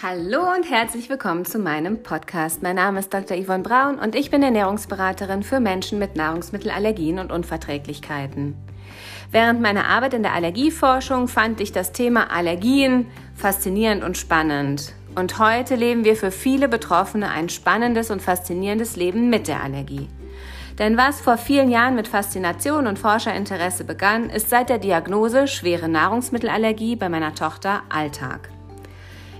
Hallo und herzlich willkommen zu meinem Podcast. Mein Name ist Dr. Yvonne Braun und ich bin Ernährungsberaterin für Menschen mit Nahrungsmittelallergien und Unverträglichkeiten. Während meiner Arbeit in der Allergieforschung fand ich das Thema Allergien faszinierend und spannend. Und heute leben wir für viele Betroffene ein spannendes und faszinierendes Leben mit der Allergie. Denn was vor vielen Jahren mit Faszination und Forscherinteresse begann, ist seit der Diagnose schwere Nahrungsmittelallergie bei meiner Tochter Alltag.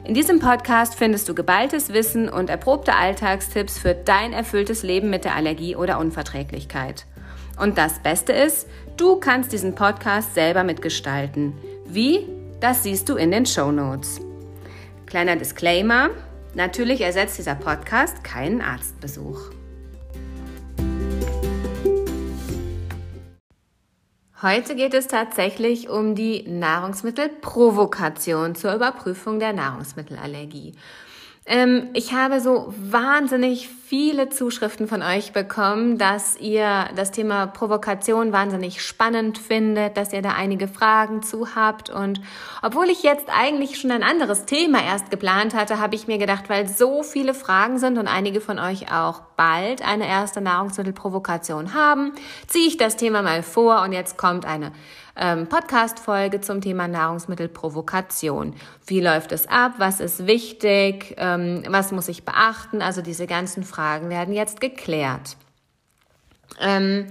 In diesem Podcast findest du geballtes Wissen und erprobte Alltagstipps für dein erfülltes Leben mit der Allergie oder Unverträglichkeit. Und das Beste ist, du kannst diesen Podcast selber mitgestalten. Wie? Das siehst du in den Show Notes. Kleiner Disclaimer: Natürlich ersetzt dieser Podcast keinen Arztbesuch. Heute geht es tatsächlich um die Nahrungsmittelprovokation zur Überprüfung der Nahrungsmittelallergie. Ähm, ich habe so wahnsinnig viele Zuschriften von euch bekommen, dass ihr das Thema Provokation wahnsinnig spannend findet, dass ihr da einige Fragen zu habt. Und obwohl ich jetzt eigentlich schon ein anderes Thema erst geplant hatte, habe ich mir gedacht, weil so viele Fragen sind und einige von euch auch bald eine erste Nahrungsmittelprovokation haben, ziehe ich das Thema mal vor und jetzt kommt eine ähm, Podcast-Folge zum Thema Nahrungsmittelprovokation. Wie läuft es ab? Was ist wichtig? Ähm, was muss ich beachten? Also diese ganzen Fragen werden jetzt geklärt. Ähm,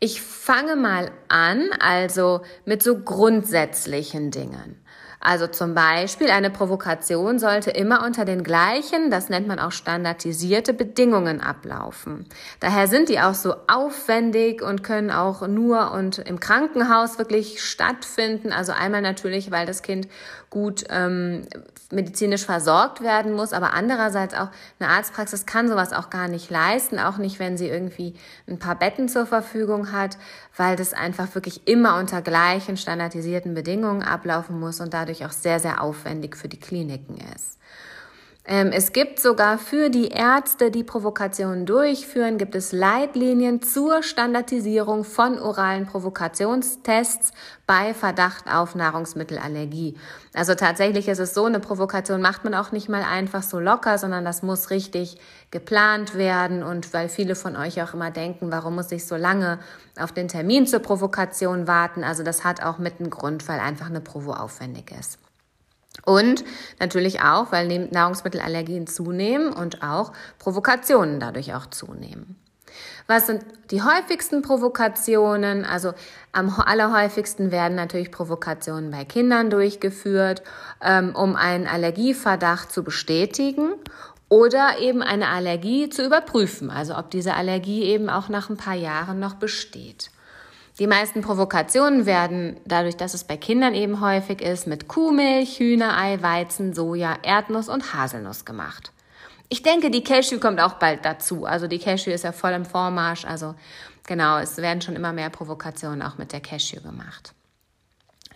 ich fange mal an, also mit so grundsätzlichen Dingen. Also zum Beispiel eine Provokation sollte immer unter den gleichen, das nennt man auch standardisierte Bedingungen ablaufen. Daher sind die auch so aufwendig und können auch nur und im Krankenhaus wirklich stattfinden. Also einmal natürlich, weil das Kind gut ähm, medizinisch versorgt werden muss, aber andererseits auch eine Arztpraxis kann sowas auch gar nicht leisten, auch nicht, wenn sie irgendwie ein paar Betten zur Verfügung hat, weil das einfach wirklich immer unter gleichen standardisierten Bedingungen ablaufen muss und dadurch auch sehr, sehr aufwendig für die Kliniken ist. Ähm, es gibt sogar für die Ärzte, die Provokationen durchführen, gibt es Leitlinien zur Standardisierung von oralen Provokationstests bei Verdacht auf Nahrungsmittelallergie. Also tatsächlich ist es so, eine Provokation macht man auch nicht mal einfach so locker, sondern das muss richtig geplant werden. Und weil viele von euch auch immer denken, warum muss ich so lange auf den Termin zur Provokation warten? Also das hat auch mit einem Grund, weil einfach eine Provo aufwendig ist. Und natürlich auch, weil Nahrungsmittelallergien zunehmen und auch Provokationen dadurch auch zunehmen. Was sind die häufigsten Provokationen? Also am allerhäufigsten werden natürlich Provokationen bei Kindern durchgeführt, ähm, um einen Allergieverdacht zu bestätigen oder eben eine Allergie zu überprüfen, also ob diese Allergie eben auch nach ein paar Jahren noch besteht. Die meisten Provokationen werden dadurch, dass es bei Kindern eben häufig ist, mit Kuhmilch, Hühnerei, Weizen, Soja, Erdnuss und Haselnuss gemacht. Ich denke, die Cashew kommt auch bald dazu. Also die Cashew ist ja voll im Vormarsch. Also genau, es werden schon immer mehr Provokationen auch mit der Cashew gemacht.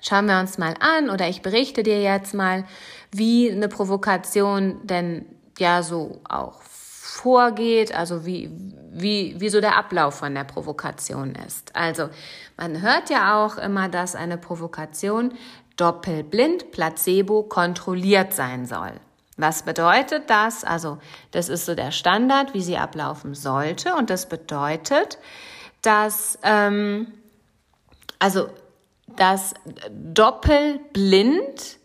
Schauen wir uns mal an oder ich berichte dir jetzt mal, wie eine Provokation denn ja so auch vorgeht, also wie, wie, wie so der Ablauf von der Provokation ist. Also man hört ja auch immer, dass eine Provokation doppelblind, placebo kontrolliert sein soll. Was bedeutet das? Also das ist so der Standard, wie sie ablaufen sollte. Und das bedeutet, dass ähm, also das doppelblind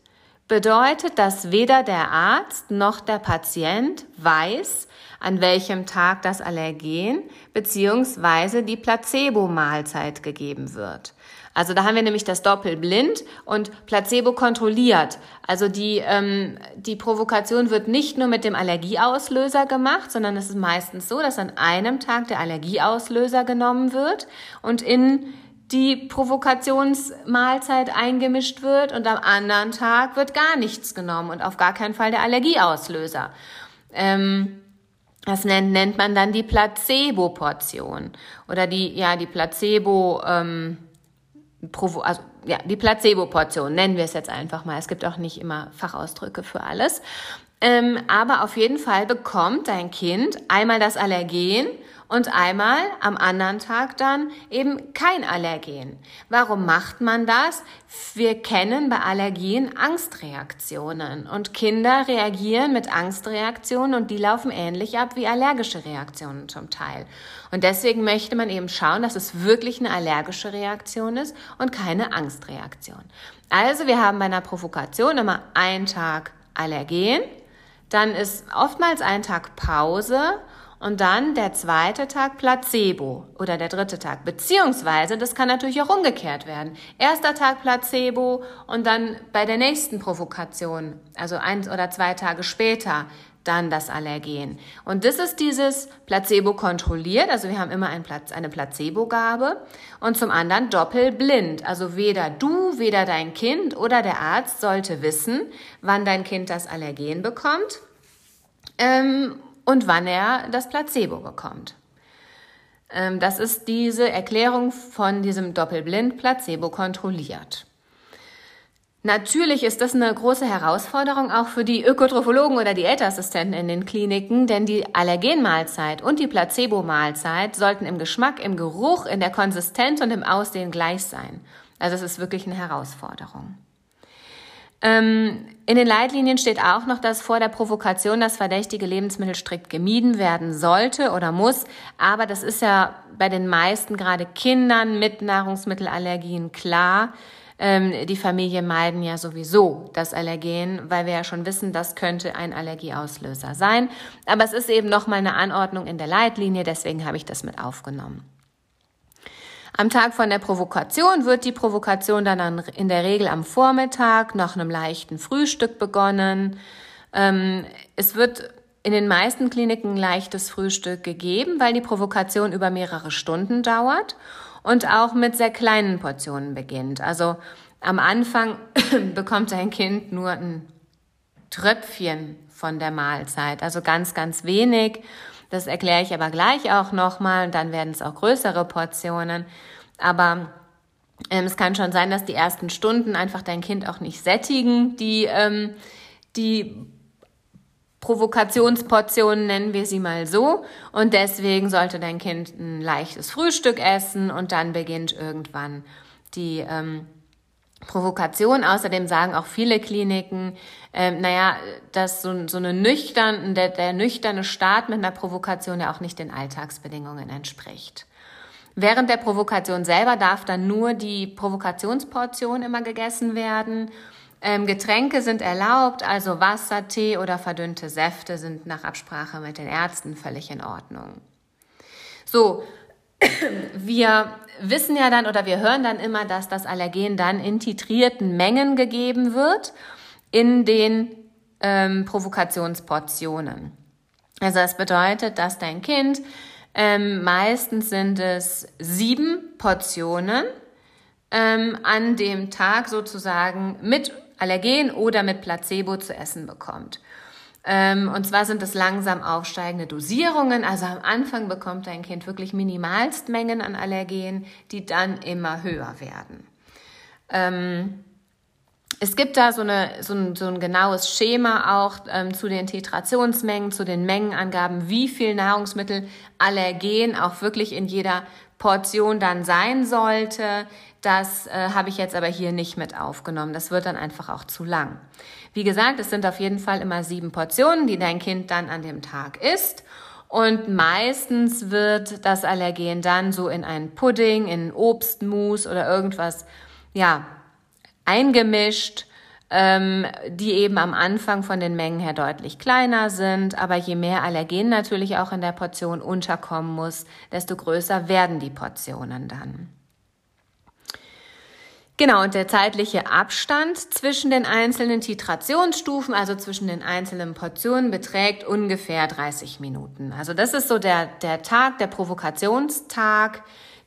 bedeutet, dass weder der Arzt noch der Patient weiß, an welchem Tag das Allergen bzw. die Placebo-Mahlzeit gegeben wird. Also da haben wir nämlich das Doppelblind und Placebo kontrolliert. Also die, ähm, die Provokation wird nicht nur mit dem Allergieauslöser gemacht, sondern es ist meistens so, dass an einem Tag der Allergieauslöser genommen wird und in die Provokationsmahlzeit eingemischt wird und am anderen Tag wird gar nichts genommen und auf gar keinen Fall der Allergieauslöser. Ähm, das nennt, nennt man dann die Placebo-Portion oder die, ja, die Placebo, ähm, Provo also, ja, die Placebo-Portion, nennen wir es jetzt einfach mal. Es gibt auch nicht immer Fachausdrücke für alles. Ähm, aber auf jeden Fall bekommt dein Kind einmal das Allergen und einmal am anderen Tag dann eben kein Allergen. Warum macht man das? Wir kennen bei Allergien Angstreaktionen und Kinder reagieren mit Angstreaktionen und die laufen ähnlich ab wie allergische Reaktionen zum Teil. Und deswegen möchte man eben schauen, dass es wirklich eine allergische Reaktion ist und keine Angstreaktion. Also wir haben bei einer Provokation immer einen Tag Allergen, dann ist oftmals ein Tag Pause und dann der zweite Tag Placebo oder der dritte Tag. Beziehungsweise, das kann natürlich auch umgekehrt werden. Erster Tag Placebo und dann bei der nächsten Provokation, also ein oder zwei Tage später, dann das Allergen. Und das ist dieses Placebo kontrolliert, also wir haben immer ein Platz, eine Placebo-Gabe und zum anderen doppelblind. Also weder du, weder dein Kind oder der Arzt sollte wissen, wann dein Kind das Allergen bekommt. Ähm, und wann er das Placebo bekommt. Ähm, das ist diese Erklärung von diesem Doppelblind Placebo kontrolliert. Natürlich ist das eine große Herausforderung auch für die Ökotrophologen oder Diätassistenten in den Kliniken, denn die Allergenmahlzeit und die Placebo-Mahlzeit sollten im Geschmack, im Geruch, in der Konsistenz und im Aussehen gleich sein. Also es ist wirklich eine Herausforderung. Ähm, in den Leitlinien steht auch noch, dass vor der Provokation das verdächtige Lebensmittel strikt gemieden werden sollte oder muss. Aber das ist ja bei den meisten gerade Kindern mit Nahrungsmittelallergien klar. Ähm, die Familien meiden ja sowieso das Allergen, weil wir ja schon wissen, das könnte ein Allergieauslöser sein. Aber es ist eben nochmal eine Anordnung in der Leitlinie, deswegen habe ich das mit aufgenommen. Am Tag von der Provokation wird die Provokation dann in der Regel am Vormittag nach einem leichten Frühstück begonnen. Ähm, es wird in den meisten Kliniken leichtes Frühstück gegeben, weil die Provokation über mehrere Stunden dauert und auch mit sehr kleinen Portionen beginnt. Also am Anfang bekommt ein Kind nur ein Tröpfchen von der Mahlzeit, also ganz, ganz wenig. Das erkläre ich aber gleich auch nochmal und dann werden es auch größere Portionen. Aber ähm, es kann schon sein, dass die ersten Stunden einfach dein Kind auch nicht sättigen, die, ähm, die Provokationsportionen nennen wir sie mal so. Und deswegen sollte dein Kind ein leichtes Frühstück essen und dann beginnt irgendwann die ähm, Provokation. Außerdem sagen auch viele Kliniken, ähm, naja, dass so, so eine nüchtern, der, der nüchterne Start mit einer Provokation ja auch nicht den Alltagsbedingungen entspricht. Während der Provokation selber darf dann nur die Provokationsportion immer gegessen werden. Ähm, Getränke sind erlaubt, also Wasser, Tee oder verdünnte Säfte sind nach Absprache mit den Ärzten völlig in Ordnung. So, wir wissen ja dann oder wir hören dann immer, dass das Allergen dann in titrierten Mengen gegeben wird in den ähm, Provokationsportionen. Also das bedeutet, dass dein Kind ähm, meistens sind es sieben Portionen ähm, an dem Tag sozusagen mit Allergen oder mit Placebo zu essen bekommt. Ähm, und zwar sind es langsam aufsteigende Dosierungen. Also am Anfang bekommt dein Kind wirklich Minimalstmengen an Allergen, die dann immer höher werden. Ähm, es gibt da so, eine, so, ein, so ein genaues Schema auch ähm, zu den Titrationsmengen, zu den Mengenangaben, wie viel Nahrungsmittel Allergen auch wirklich in jeder Portion dann sein sollte. Das äh, habe ich jetzt aber hier nicht mit aufgenommen. Das wird dann einfach auch zu lang. Wie gesagt, es sind auf jeden Fall immer sieben Portionen, die dein Kind dann an dem Tag isst. Und meistens wird das Allergen dann so in einen Pudding, in Obstmus oder irgendwas, ja, eingemischt, ähm, die eben am Anfang von den Mengen her deutlich kleiner sind. Aber je mehr Allergen natürlich auch in der Portion unterkommen muss, desto größer werden die Portionen dann. Genau, und der zeitliche Abstand zwischen den einzelnen Titrationsstufen, also zwischen den einzelnen Portionen, beträgt ungefähr 30 Minuten. Also das ist so der, der Tag, der Provokationstag,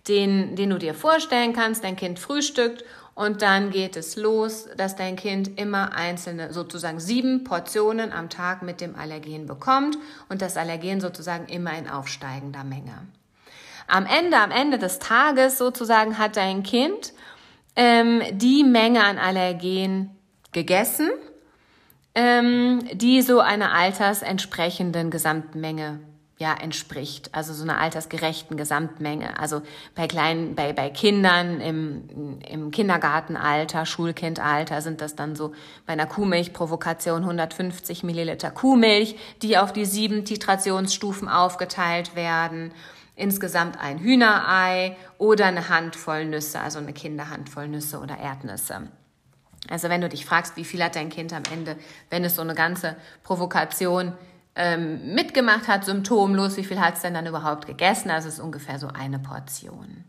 den, den du dir vorstellen kannst. Dein Kind frühstückt und dann geht es los, dass dein Kind immer einzelne, sozusagen sieben Portionen am Tag mit dem Allergen bekommt und das Allergen sozusagen immer in aufsteigender Menge. Am Ende, am Ende des Tages sozusagen hat dein Kind ähm, die Menge an Allergen gegessen, ähm, die so einer altersentsprechenden Gesamtmenge ja, entspricht, also so einer altersgerechten Gesamtmenge. Also bei kleinen, bei, bei Kindern im, im Kindergartenalter, Schulkindalter sind das dann so bei einer Kuhmilchprovokation 150 Milliliter Kuhmilch, die auf die sieben Titrationsstufen aufgeteilt werden. Insgesamt ein Hühnerei oder eine Handvoll Nüsse, also eine Kinderhandvoll Nüsse oder Erdnüsse. Also wenn du dich fragst, wie viel hat dein Kind am Ende, wenn es so eine ganze Provokation ähm, mitgemacht hat, symptomlos, wie viel hat es denn dann überhaupt gegessen? Also es ist ungefähr so eine Portion.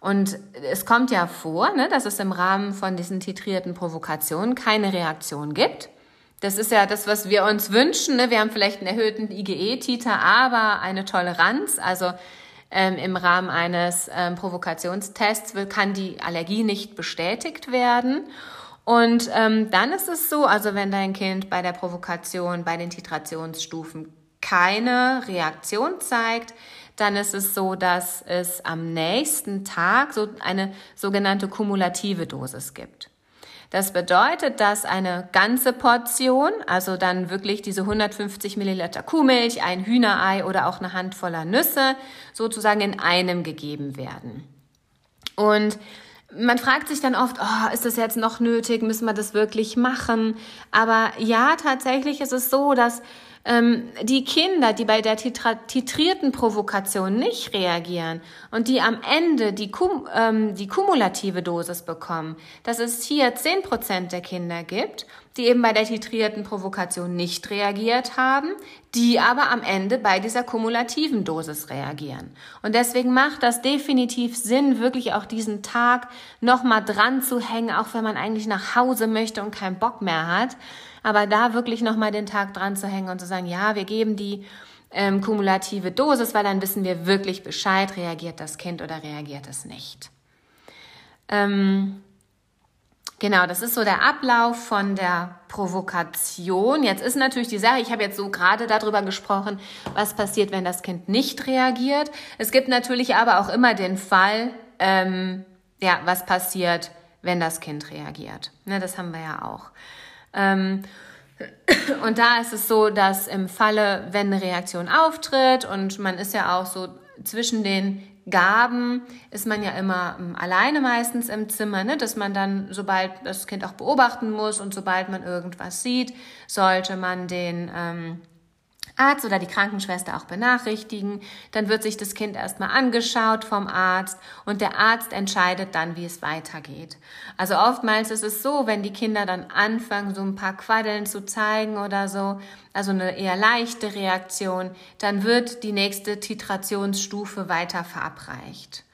Und es kommt ja vor, ne, dass es im Rahmen von diesen titrierten Provokationen keine Reaktion gibt. Das ist ja das, was wir uns wünschen. Ne? Wir haben vielleicht einen erhöhten IgE-Titer, aber eine Toleranz. Also ähm, im Rahmen eines ähm, Provokationstests kann die Allergie nicht bestätigt werden. Und ähm, dann ist es so, also wenn dein Kind bei der Provokation, bei den Titrationsstufen keine Reaktion zeigt, dann ist es so, dass es am nächsten Tag so eine sogenannte kumulative Dosis gibt. Das bedeutet, dass eine ganze Portion, also dann wirklich diese 150 Milliliter Kuhmilch, ein Hühnerei oder auch eine Handvoller Nüsse sozusagen in einem gegeben werden. Und man fragt sich dann oft, oh, ist das jetzt noch nötig? Müssen wir das wirklich machen? Aber ja, tatsächlich ist es so, dass ähm, die Kinder, die bei der titrierten Provokation nicht reagieren und die am Ende die, kum ähm, die kumulative Dosis bekommen, dass es hier zehn Prozent der Kinder gibt, die eben bei der titrierten Provokation nicht reagiert haben, die aber am Ende bei dieser kumulativen Dosis reagieren. Und deswegen macht das definitiv Sinn, wirklich auch diesen Tag nochmal dran zu hängen, auch wenn man eigentlich nach Hause möchte und keinen Bock mehr hat aber da wirklich nochmal den Tag dran zu hängen und zu sagen, ja, wir geben die ähm, kumulative Dosis, weil dann wissen wir wirklich Bescheid, reagiert das Kind oder reagiert es nicht. Ähm, Genau, das ist so der Ablauf von der Provokation. Jetzt ist natürlich die Sache, ich habe jetzt so gerade darüber gesprochen, was passiert, wenn das Kind nicht reagiert. Es gibt natürlich aber auch immer den Fall, ähm, ja, was passiert, wenn das Kind reagiert. Ne, das haben wir ja auch. Ähm, und da ist es so, dass im Falle, wenn eine Reaktion auftritt und man ist ja auch so zwischen den Gaben, ist man ja immer ähm, alleine meistens im Zimmer, ne? dass man dann, sobald das Kind auch beobachten muss und sobald man irgendwas sieht, sollte man den ähm, Arzt oder die Krankenschwester auch benachrichtigen. Dann wird sich das Kind erstmal angeschaut vom Arzt und der Arzt entscheidet dann, wie es weitergeht. Also oftmals ist es so, wenn die Kinder dann anfangen, so ein paar Quaddeln zu zeigen oder so, also eine eher leichte Reaktion, dann wird die nächste Titrationsstufe weiter verabreicht.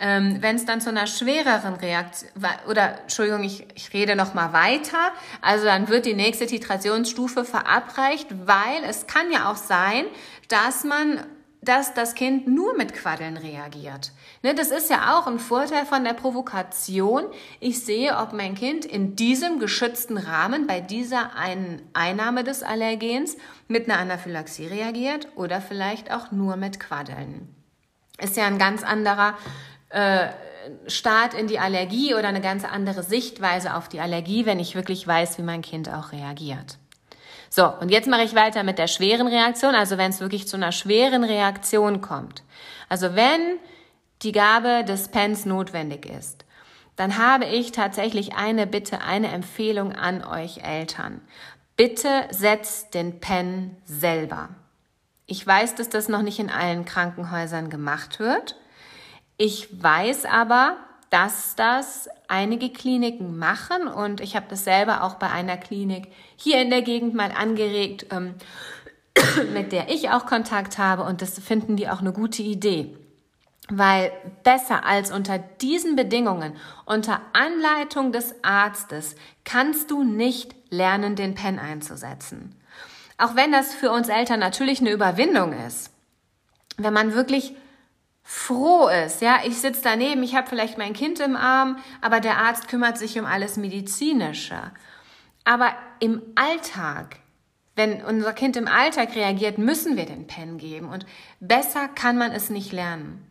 Ähm, Wenn es dann zu einer schwereren Reaktion, oder Entschuldigung, ich, ich rede noch mal weiter, also dann wird die nächste Titrationsstufe verabreicht, weil es kann ja auch sein, dass man dass das Kind nur mit Quaddeln reagiert. Ne, das ist ja auch ein Vorteil von der Provokation. Ich sehe, ob mein Kind in diesem geschützten Rahmen bei dieser einen Einnahme des Allergens mit einer Anaphylaxie reagiert oder vielleicht auch nur mit Quaddeln. Ist ja ein ganz anderer äh, Start in die Allergie oder eine ganz andere Sichtweise auf die Allergie, wenn ich wirklich weiß, wie mein Kind auch reagiert. So, und jetzt mache ich weiter mit der schweren Reaktion, also wenn es wirklich zu einer schweren Reaktion kommt. Also wenn die Gabe des Pens notwendig ist, dann habe ich tatsächlich eine Bitte, eine Empfehlung an euch Eltern. Bitte setzt den Pen selber. Ich weiß, dass das noch nicht in allen Krankenhäusern gemacht wird. Ich weiß aber, dass das einige Kliniken machen und ich habe das selber auch bei einer Klinik hier in der Gegend mal angeregt, ähm, mit der ich auch Kontakt habe und das finden die auch eine gute Idee. Weil besser als unter diesen Bedingungen, unter Anleitung des Arztes, kannst du nicht lernen, den Pen einzusetzen. Auch wenn das für uns Eltern natürlich eine Überwindung ist. Wenn man wirklich froh ist. Ja, ich sitze daneben, ich habe vielleicht mein Kind im Arm, aber der Arzt kümmert sich um alles Medizinische. Aber im Alltag, wenn unser Kind im Alltag reagiert, müssen wir den Pen geben und besser kann man es nicht lernen.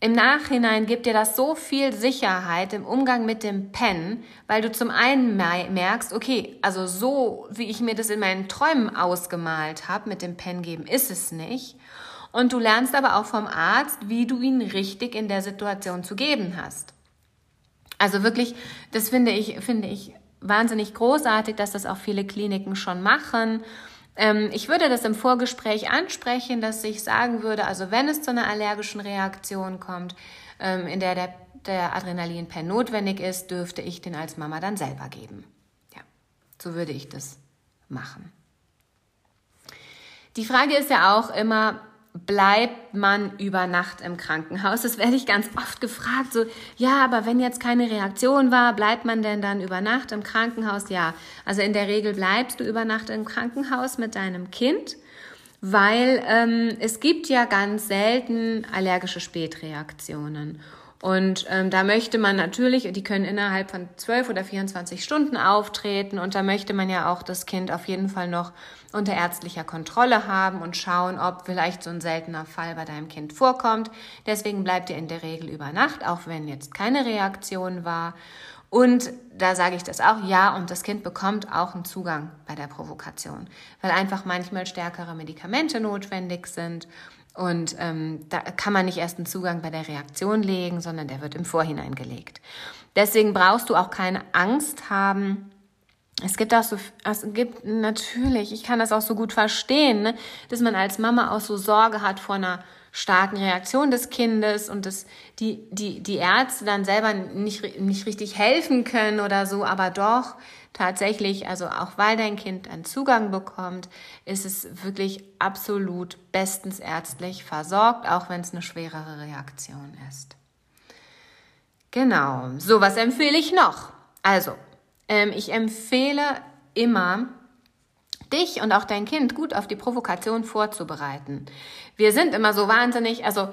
im Nachhinein gibt dir das so viel Sicherheit im Umgang mit dem Pen, weil du zum einen merkst, okay, also so wie ich mir das in meinen Träumen ausgemalt habe, mit dem Pen geben, ist es nicht. Und du lernst aber auch vom Arzt, wie du ihn richtig in der Situation zu geben hast. Also wirklich, das finde ich, finde ich wahnsinnig großartig, dass das auch viele Kliniken schon machen. Ähm, ich würde das im Vorgespräch ansprechen, dass ich sagen würde, also wenn es zu einer allergischen Reaktion kommt, ähm, in der der, der Adrenalinpen notwendig ist, dürfte ich den als Mama dann selber geben. Ja, so würde ich das machen. Die Frage ist ja auch immer, bleibt man über Nacht im Krankenhaus? Das werde ich ganz oft gefragt. So, ja, aber wenn jetzt keine Reaktion war, bleibt man denn dann über Nacht im Krankenhaus? Ja, also in der Regel bleibst du über Nacht im Krankenhaus mit deinem Kind, weil ähm, es gibt ja ganz selten allergische Spätreaktionen. Und ähm, da möchte man natürlich, die können innerhalb von 12 oder 24 Stunden auftreten und da möchte man ja auch das Kind auf jeden Fall noch unter ärztlicher Kontrolle haben und schauen, ob vielleicht so ein seltener Fall bei deinem Kind vorkommt. Deswegen bleibt ihr in der Regel über Nacht, auch wenn jetzt keine Reaktion war. Und da sage ich das auch, ja, und das Kind bekommt auch einen Zugang bei der Provokation, weil einfach manchmal stärkere Medikamente notwendig sind und ähm, da kann man nicht erst einen Zugang bei der Reaktion legen, sondern der wird im Vorhinein gelegt. Deswegen brauchst du auch keine Angst haben. Es gibt auch so, es gibt natürlich, ich kann das auch so gut verstehen, ne, dass man als Mama auch so Sorge hat vor einer starken Reaktion des Kindes und dass die, die, die Ärzte dann selber nicht, nicht richtig helfen können oder so, aber doch tatsächlich, also auch weil dein Kind einen Zugang bekommt, ist es wirklich absolut bestens ärztlich versorgt, auch wenn es eine schwerere Reaktion ist. Genau. So, was empfehle ich noch? Also, ähm, ich empfehle immer, dich und auch dein Kind gut auf die Provokation vorzubereiten. Wir sind immer so wahnsinnig, also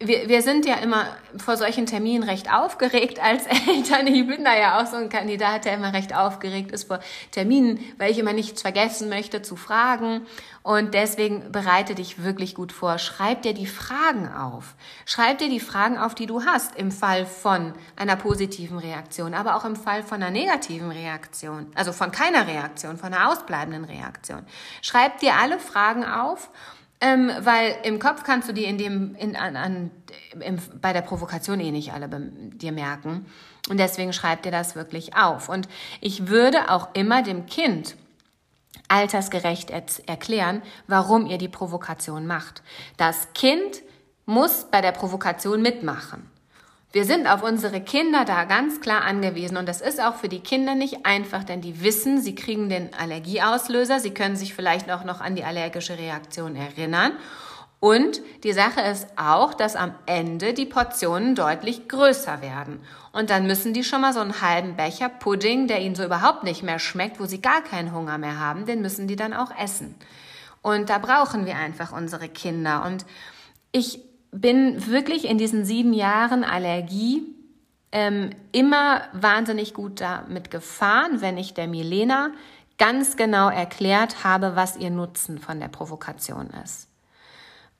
wir, wir sind ja immer vor solchen Terminen recht aufgeregt als Eltern. Ich bin da ja auch so ein Kandidat, der immer recht aufgeregt ist vor Terminen, weil ich immer nichts vergessen möchte zu fragen. Und deswegen bereite dich wirklich gut vor. Schreib dir die Fragen auf. Schreib dir die Fragen auf, die du hast im Fall von einer positiven Reaktion, aber auch im Fall von einer negativen Reaktion. Also von keiner Reaktion, von einer ausbleibenden Reaktion. Schreib dir alle Fragen auf ähm, weil im Kopf kannst du die in dem, in, an, an, im, bei der Provokation eh nicht alle dir merken. Und deswegen schreib dir das wirklich auf. Und ich würde auch immer dem Kind altersgerecht erklären, warum ihr die Provokation macht. Das Kind muss bei der Provokation mitmachen. Wir sind auf unsere Kinder da ganz klar angewiesen und das ist auch für die Kinder nicht einfach, denn die wissen, sie kriegen den Allergieauslöser, sie können sich vielleicht auch noch an die allergische Reaktion erinnern und die Sache ist auch, dass am Ende die Portionen deutlich größer werden. Und dann müssen die schon mal so einen halben Becher Pudding, der ihnen so überhaupt nicht mehr schmeckt, wo sie gar keinen Hunger mehr haben, den müssen die dann auch essen. Und da brauchen wir einfach unsere Kinder. Und ich bin wirklich in diesen sieben Jahren Allergie ähm, immer wahnsinnig gut damit gefahren, wenn ich der Milena ganz genau erklärt habe, was ihr Nutzen von der Provokation ist.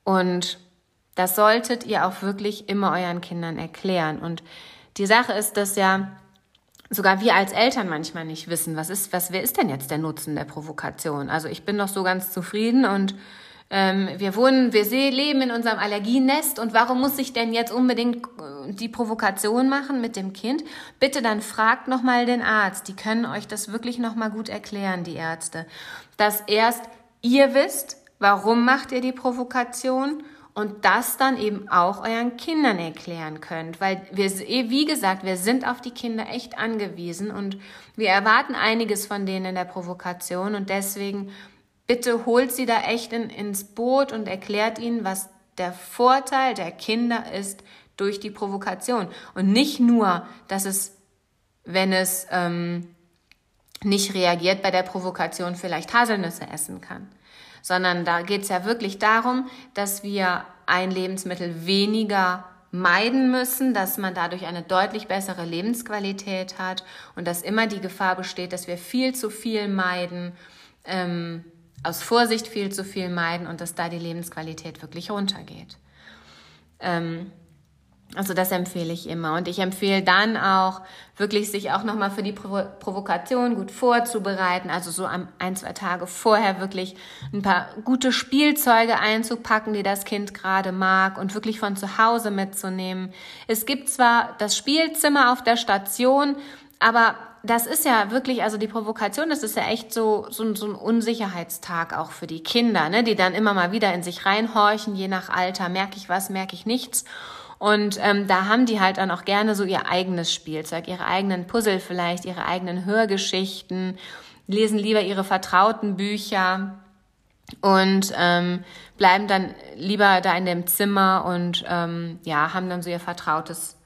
Und das solltet ihr auch wirklich immer euren Kindern erklären. Und die Sache ist, dass ja sogar wir als Eltern manchmal nicht wissen, was ist, was, wer ist denn jetzt der Nutzen der Provokation? Also ich bin noch so ganz zufrieden und ähm, wir wohnen, wir leben in unserem Allergienest und warum muss ich denn jetzt unbedingt äh, die Provokation machen mit dem Kind? Bitte dann fragt nochmal den Arzt. Die können euch das wirklich nochmal gut erklären, die Ärzte. Dass erst ihr wisst, warum macht ihr die Provokation und das dann eben auch euren Kindern erklären könnt, weil wir, wie gesagt, wir sind auf die Kinder echt angewiesen und wir erwarten einiges von denen in der Provokation und deswegen bitte holt sie da echt in, ins Boot und erklärt ihnen, was der Vorteil der Kinder ist durch die Provokation. Und nicht nur, dass es, wenn es ähm, nicht reagiert bei der Provokation, vielleicht Haselnüsse essen kann, sondern da geht es ja wirklich darum, dass wir ein Lebensmittel weniger meiden müssen, dass man dadurch eine deutlich bessere Lebensqualität hat und dass immer die Gefahr besteht, dass wir viel zu viel meiden. Ähm, aus Vorsicht viel zu viel meiden und dass da die Lebensqualität wirklich runtergeht. Ähm, also das empfehle ich immer. Und ich empfehle dann auch wirklich sich auch nochmal für die Provo Provokation gut vorzubereiten. Also so ein, zwei Tage vorher wirklich ein paar gute Spielzeuge einzupacken, die das Kind gerade mag und wirklich von zu Hause mitzunehmen. Es gibt zwar das Spielzimmer auf der Station, aber das ist ja wirklich, also die Provokation, das ist ja echt so, so, so ein Unsicherheitstag auch für die Kinder, ne? die dann immer mal wieder in sich reinhorchen, je nach Alter, merke ich was, merke ich nichts. Und ähm, da haben die halt dann auch gerne so ihr eigenes Spielzeug, ihre eigenen Puzzle vielleicht, ihre eigenen Hörgeschichten, lesen lieber ihre vertrauten Bücher und ähm, bleiben dann lieber da in dem Zimmer und ähm, ja, haben dann so ihr vertrautes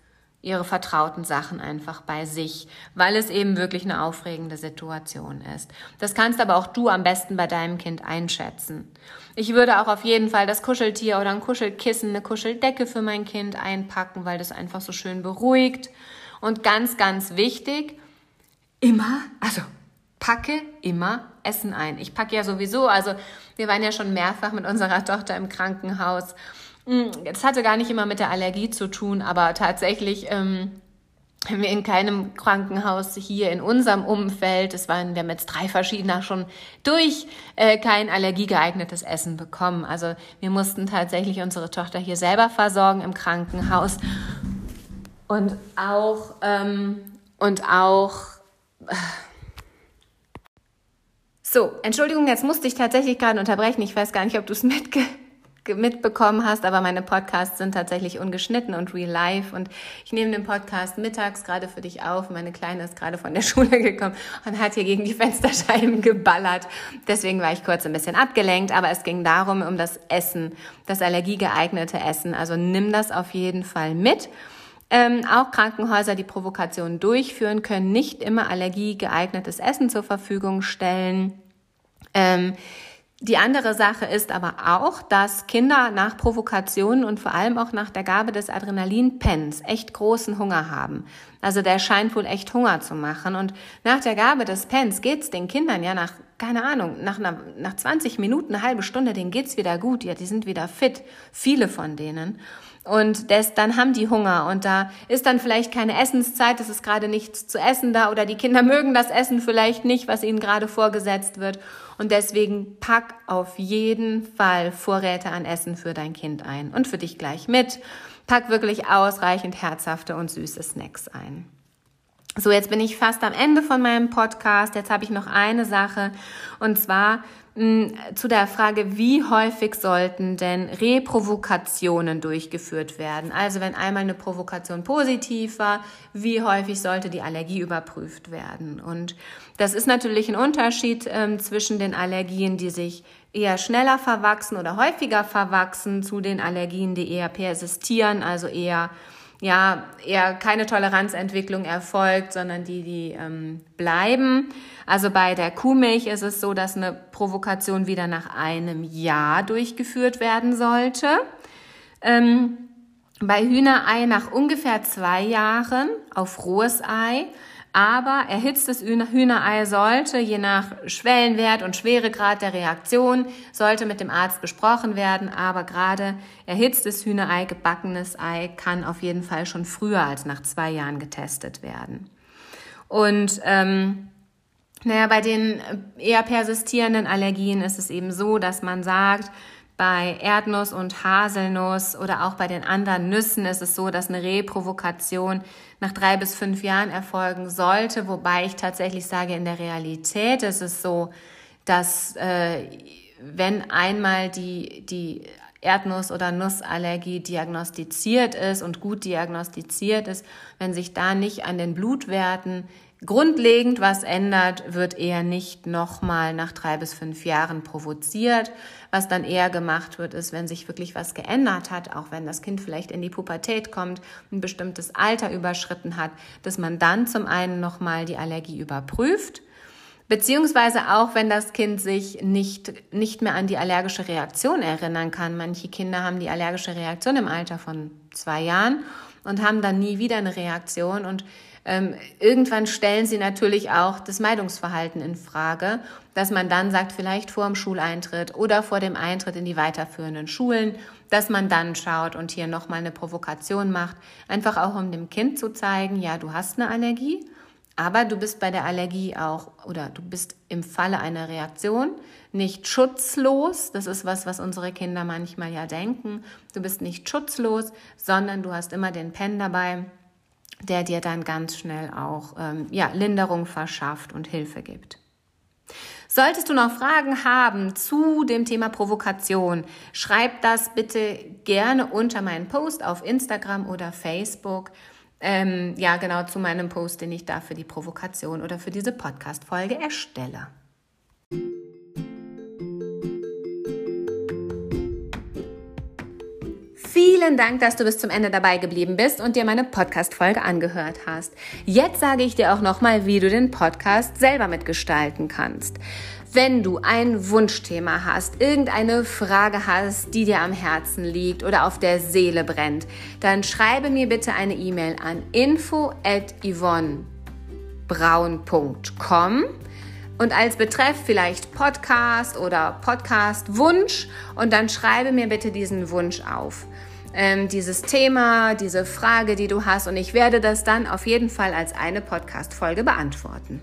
ihre vertrauten Sachen einfach bei sich, weil es eben wirklich eine aufregende Situation ist. Das kannst aber auch du am besten bei deinem Kind einschätzen. Ich würde auch auf jeden Fall das Kuscheltier oder ein Kuschelkissen, eine Kuscheldecke für mein Kind einpacken, weil das einfach so schön beruhigt. Und ganz, ganz wichtig, immer, also packe immer Essen ein. Ich packe ja sowieso, also wir waren ja schon mehrfach mit unserer Tochter im Krankenhaus das hatte gar nicht immer mit der Allergie zu tun, aber tatsächlich ähm, haben wir in keinem Krankenhaus hier in unserem Umfeld, es waren, wir jetzt drei verschiedene schon durch, äh, kein allergiegeeignetes Essen bekommen. Also wir mussten tatsächlich unsere Tochter hier selber versorgen im Krankenhaus. Und auch, ähm, und auch, äh, so, Entschuldigung, jetzt musste ich tatsächlich gerade unterbrechen. Ich weiß gar nicht, ob du es mitge mitbekommen hast, aber meine Podcasts sind tatsächlich ungeschnitten und real life und ich nehme den Podcast mittags gerade für dich auf. Meine Kleine ist gerade von der Schule gekommen und hat hier gegen die Fensterscheiben geballert. Deswegen war ich kurz ein bisschen abgelenkt, aber es ging darum, um das Essen, das allergiegeeignete Essen. Also nimm das auf jeden Fall mit. Ähm, auch Krankenhäuser, die Provokationen durchführen, können nicht immer allergiegeeignetes Essen zur Verfügung stellen. Ähm, die andere Sache ist aber auch, dass Kinder nach Provokationen und vor allem auch nach der Gabe des Adrenalinpens echt großen Hunger haben. Also der scheint wohl echt Hunger zu machen. Und nach der Gabe des Pens geht's den Kindern ja nach, keine Ahnung, nach, einer, nach 20 Minuten, eine halbe Stunde, denen geht's wieder gut. Ja, die sind wieder fit. Viele von denen. Und das, dann haben die Hunger und da ist dann vielleicht keine Essenszeit, es ist gerade nichts zu essen da oder die Kinder mögen das Essen vielleicht nicht, was ihnen gerade vorgesetzt wird. Und deswegen pack auf jeden Fall Vorräte an Essen für dein Kind ein und für dich gleich mit. Pack wirklich ausreichend herzhafte und süße Snacks ein. So, jetzt bin ich fast am Ende von meinem Podcast. Jetzt habe ich noch eine Sache und zwar zu der Frage, wie häufig sollten denn Reprovokationen durchgeführt werden? Also wenn einmal eine Provokation positiv war, wie häufig sollte die Allergie überprüft werden? Und das ist natürlich ein Unterschied ähm, zwischen den Allergien, die sich eher schneller verwachsen oder häufiger verwachsen, zu den Allergien, die eher persistieren, also eher ja eher keine Toleranzentwicklung erfolgt, sondern die, die ähm, bleiben. Also bei der Kuhmilch ist es so, dass eine Provokation wieder nach einem Jahr durchgeführt werden sollte. Ähm, bei Hühnerei nach ungefähr zwei Jahren auf rohes Ei aber erhitztes Hühnerei sollte, je nach Schwellenwert und Schweregrad der Reaktion, sollte mit dem Arzt besprochen werden. Aber gerade erhitztes Hühnerei, gebackenes Ei kann auf jeden Fall schon früher als nach zwei Jahren getestet werden. Und ähm, naja, bei den eher persistierenden Allergien ist es eben so, dass man sagt, bei Erdnuss und Haselnuss oder auch bei den anderen Nüssen ist es so, dass eine Reprovokation nach drei bis fünf Jahren erfolgen sollte, wobei ich tatsächlich sage, in der Realität ist es so, dass äh, wenn einmal die, die Erdnuss- oder Nussallergie diagnostiziert ist und gut diagnostiziert ist, wenn sich da nicht an den Blutwerten grundlegend was ändert, wird eher nicht nochmal nach drei bis fünf Jahren provoziert. Was dann eher gemacht wird, ist, wenn sich wirklich was geändert hat, auch wenn das Kind vielleicht in die Pubertät kommt, ein bestimmtes Alter überschritten hat, dass man dann zum einen nochmal die Allergie überprüft. Beziehungsweise auch, wenn das Kind sich nicht, nicht mehr an die allergische Reaktion erinnern kann. Manche Kinder haben die allergische Reaktion im Alter von zwei Jahren und haben dann nie wieder eine Reaktion. Und ähm, irgendwann stellen sie natürlich auch das Meidungsverhalten in Frage, dass man dann sagt, vielleicht vor dem Schuleintritt oder vor dem Eintritt in die weiterführenden Schulen, dass man dann schaut und hier nochmal eine Provokation macht, einfach auch um dem Kind zu zeigen, ja, du hast eine Allergie, aber du bist bei der Allergie auch oder du bist im Falle einer Reaktion nicht schutzlos. Das ist was, was unsere Kinder manchmal ja denken. Du bist nicht schutzlos, sondern du hast immer den Pen dabei der dir dann ganz schnell auch ähm, ja, Linderung verschafft und Hilfe gibt. Solltest du noch Fragen haben zu dem Thema Provokation, schreib das bitte gerne unter meinen Post auf Instagram oder Facebook. Ähm, ja, genau zu meinem Post, den ich da für die Provokation oder für diese Podcast-Folge erstelle. Vielen Dank, dass du bis zum Ende dabei geblieben bist und dir meine Podcast-Folge angehört hast. Jetzt sage ich dir auch nochmal, wie du den Podcast selber mitgestalten kannst. Wenn du ein Wunschthema hast, irgendeine Frage hast, die dir am Herzen liegt oder auf der Seele brennt, dann schreibe mir bitte eine E-Mail an info at yvonnebraun.com und als Betreff vielleicht Podcast oder Podcast Wunsch und dann schreibe mir bitte diesen Wunsch auf ähm, dieses Thema, diese Frage, die du hast. Und ich werde das dann auf jeden Fall als eine Podcast-Folge beantworten.